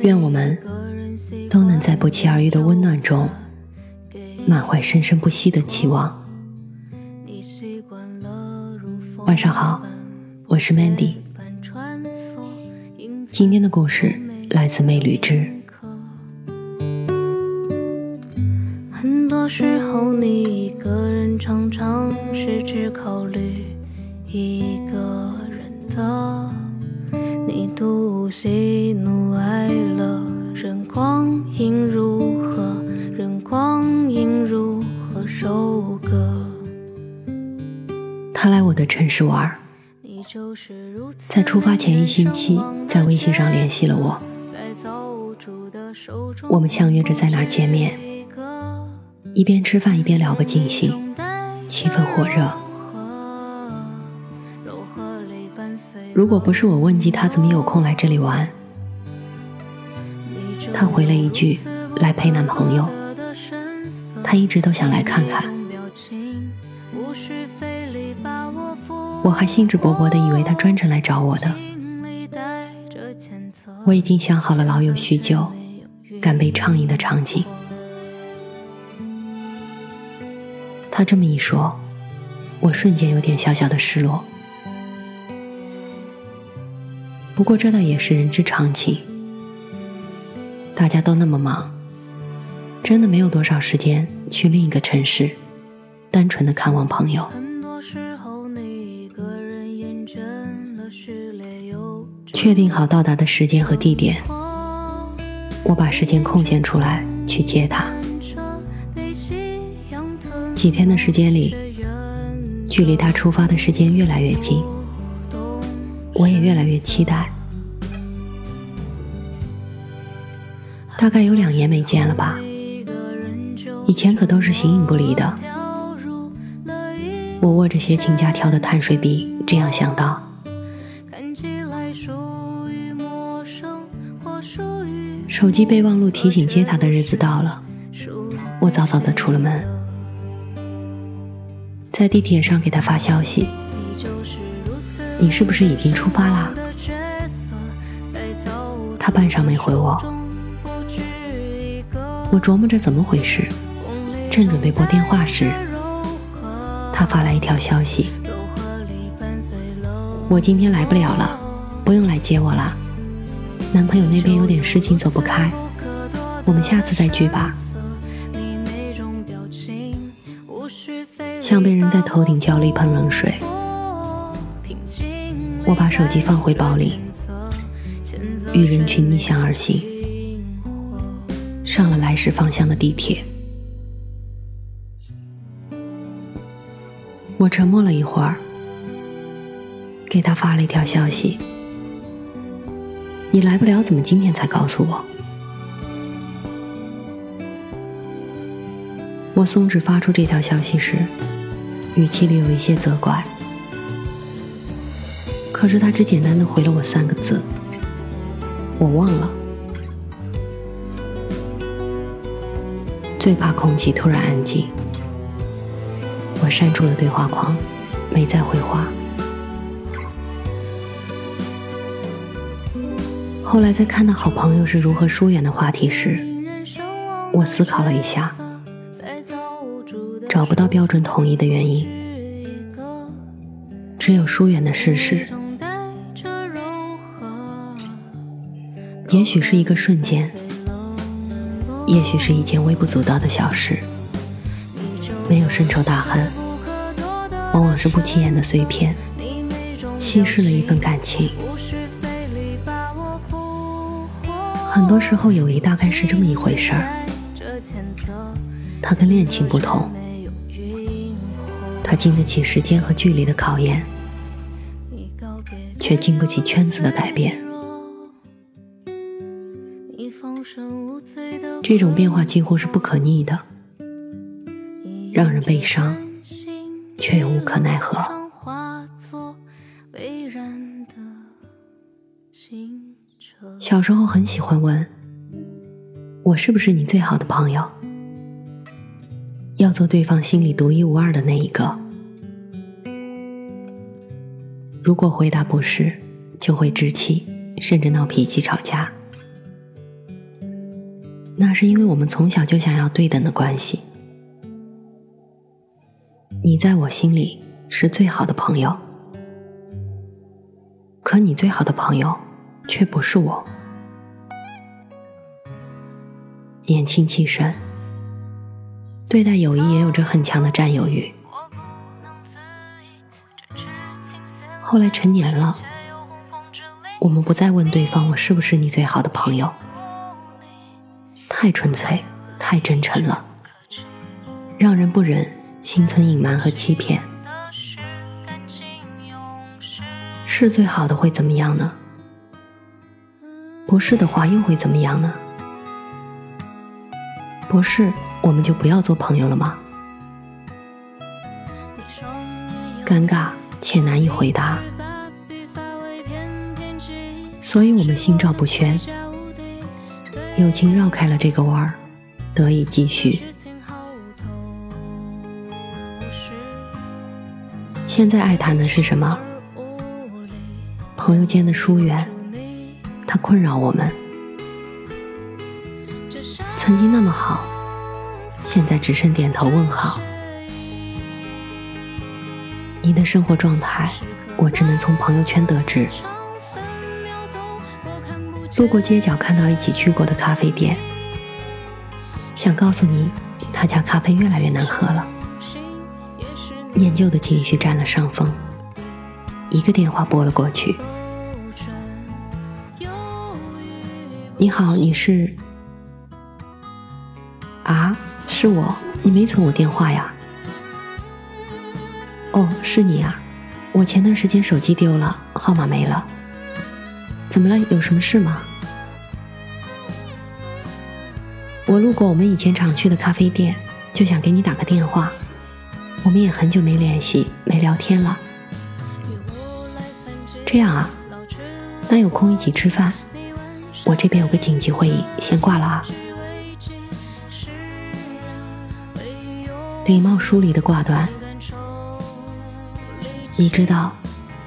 愿我们都能在不期而遇的温暖中，满怀生生不息的期望。晚上好，我是 Mandy。今天的故事来自魅旅之。很多时候，你一个人常常是只考虑一个人的，你独行来我的城市玩，在出发前一星期，在微信上联系了我。我们相约着在那儿见面，一边吃饭一边聊个尽兴，气氛火热。如果不是我问及他怎么有空来这里玩，他回了一句：“来陪男朋友。”他一直都想来看看。我还兴致勃勃地以为他专程来找我的。我已经想好了老友叙旧、干杯畅饮的场景。他这么一说，我瞬间有点小小的失落。不过这倒也是人之常情，大家都那么忙，真的没有多少时间去另一个城市，单纯的看望朋友。确定好到达的时间和地点，我把时间空闲出来去接他。几天的时间里，距离他出发的时间越来越近，我也越来越期待。大概有两年没见了吧，以前可都是形影不离的。我握着写请假条的碳水笔，这样想到。手机备忘录提醒接他的日子到了，我早早的出了门，在地铁上给他发消息：“你是不是已经出发啦？”他半晌没回我，我琢磨着怎么回事，正准备拨电话时，他发来一条消息：“我今天来不了了，不用来接我了。”男朋友那边有点事情走不开，我们下次再聚吧。像被人在头顶浇了一盆冷水，我把手机放回包里，与人群逆向而行，上了来时方向的地铁。我沉默了一会儿，给他发了一条消息。你来不了，怎么今天才告诉我？我松指发出这条消息时，语气里有一些责怪。可是他只简单的回了我三个字：“我忘了。”最怕空气突然安静。我删除了对话框，没再回话。后来在看到好朋友是如何疏远的话题时，我思考了一下，找不到标准统一的原因，只有疏远的事实。也许是一个瞬间，也许是一件微不足道的小事，没有深仇大恨，往往是不起眼的碎片，稀释了一份感情。很多时候，友谊大概是这么一回事儿。它跟恋情不同，它经得起时间和距离的考验，却经不起圈子的改变。这种变化几乎是不可逆的，让人悲伤，却又无可奈何。小时候很喜欢问，我是不是你最好的朋友？要做对方心里独一无二的那一个。如果回答不是，就会置气，甚至闹脾气吵架。那是因为我们从小就想要对等的关系。你在我心里是最好的朋友，可你最好的朋友却不是我。年轻气盛，对待友谊也有着很强的占有欲。后来成年了，我们不再问对方我是不是你最好的朋友。太纯粹，太真诚了，让人不忍心存隐瞒和欺骗。是最好的会怎么样呢？不是的话又会怎么样呢？不是，我们就不要做朋友了吗？尴尬且难以回答，所以我们心照不宣。友情绕开了这个弯儿，得以继续。现在爱谈的是什么？朋友间的疏远，它困扰我们。曾经那么好，现在只剩点头问好。你的生活状态，我只能从朋友圈得知。路过街角，看到一起去过的咖啡店，想告诉你，他家咖啡越来越难喝了。念旧的情绪占了上风，一个电话拨了过去。你好，你是？啊，是我，你没存我电话呀？哦，是你啊，我前段时间手机丢了，号码没了。怎么了？有什么事吗？我路过我们以前常去的咖啡店，就想给你打个电话。我们也很久没联系、没聊天了。这样啊，那有空一起吃饭？我这边有个紧急会议，先挂了啊。礼貌疏离的挂断，你知道，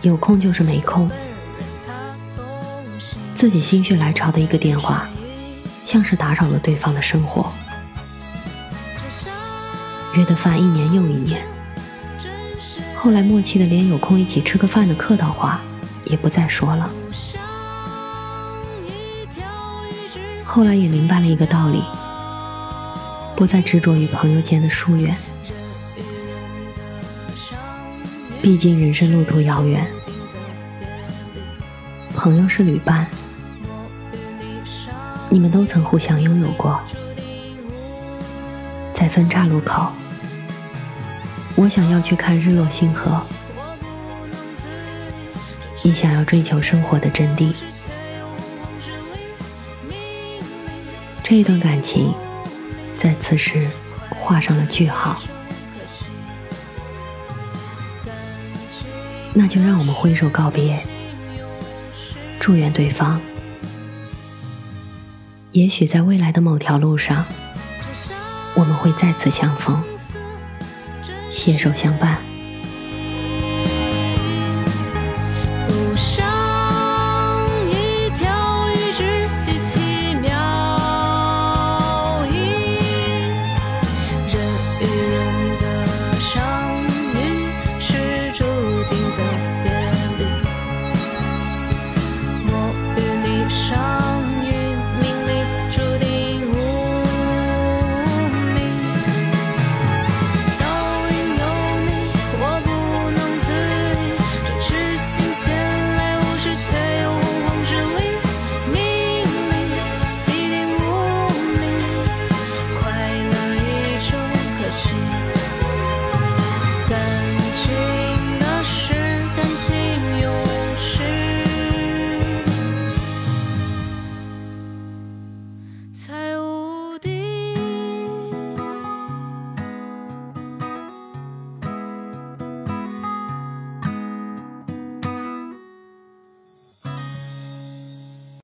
有空就是没空。自己心血来潮的一个电话。像是打扰了对方的生活，约的饭一年又一年，后来默契的连有空一起吃个饭的客套话也不再说了。后来也明白了一个道理，不再执着于朋友间的疏远，毕竟人生路途遥远，朋友是旅伴。你们都曾互相拥有过，在分岔路口，我想要去看日落星河，你想要追求生活的真谛，这一段感情在此时画上了句号，那就让我们挥手告别，祝愿对方。也许在未来的某条路上，我们会再次相逢，携手相伴。